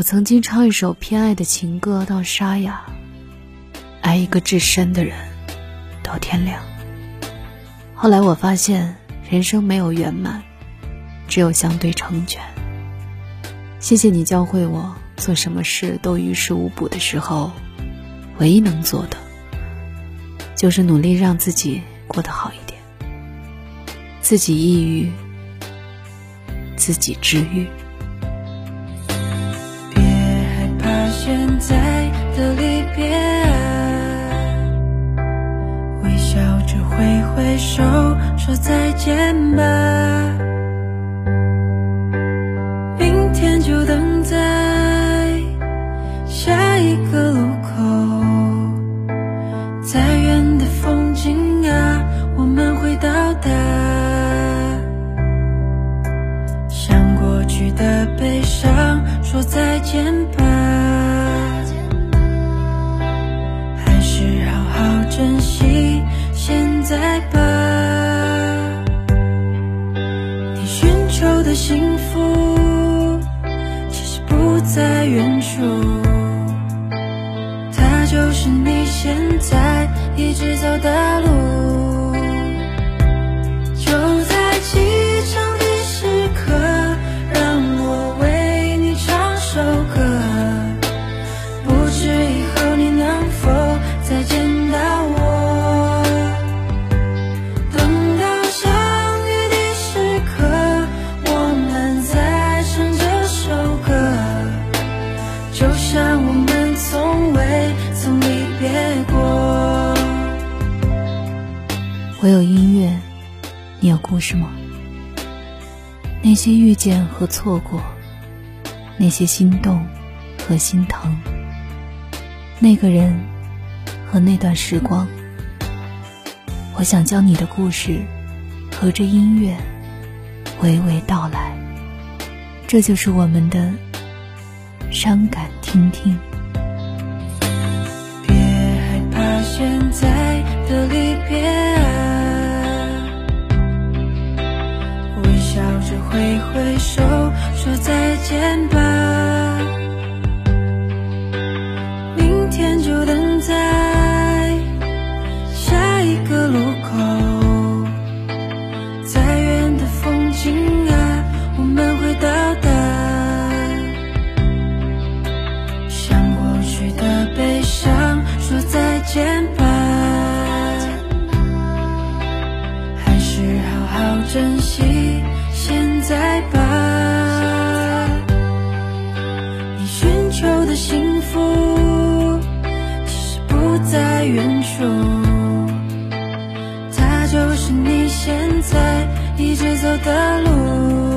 我曾经唱一首偏爱的情歌到沙哑，爱一个至深的人到天亮。后来我发现，人生没有圆满，只有相对成全。谢谢你教会我，做什么事都于事无补的时候，唯一能做的，就是努力让自己过得好一点，自己抑郁，自己治愈。现在的离别，微笑着挥挥手说再见吧。明天就等在在远处，他就是你现在一直走的路。我有音乐，你有故事吗？那些遇见和错过，那些心动和心疼，那个人和那段时光，我想将你的故事和着音乐娓娓道来。这就是我们的伤感听听。别害怕现在的离别。手，说再见吧。远处，它就是你现在一直走的路。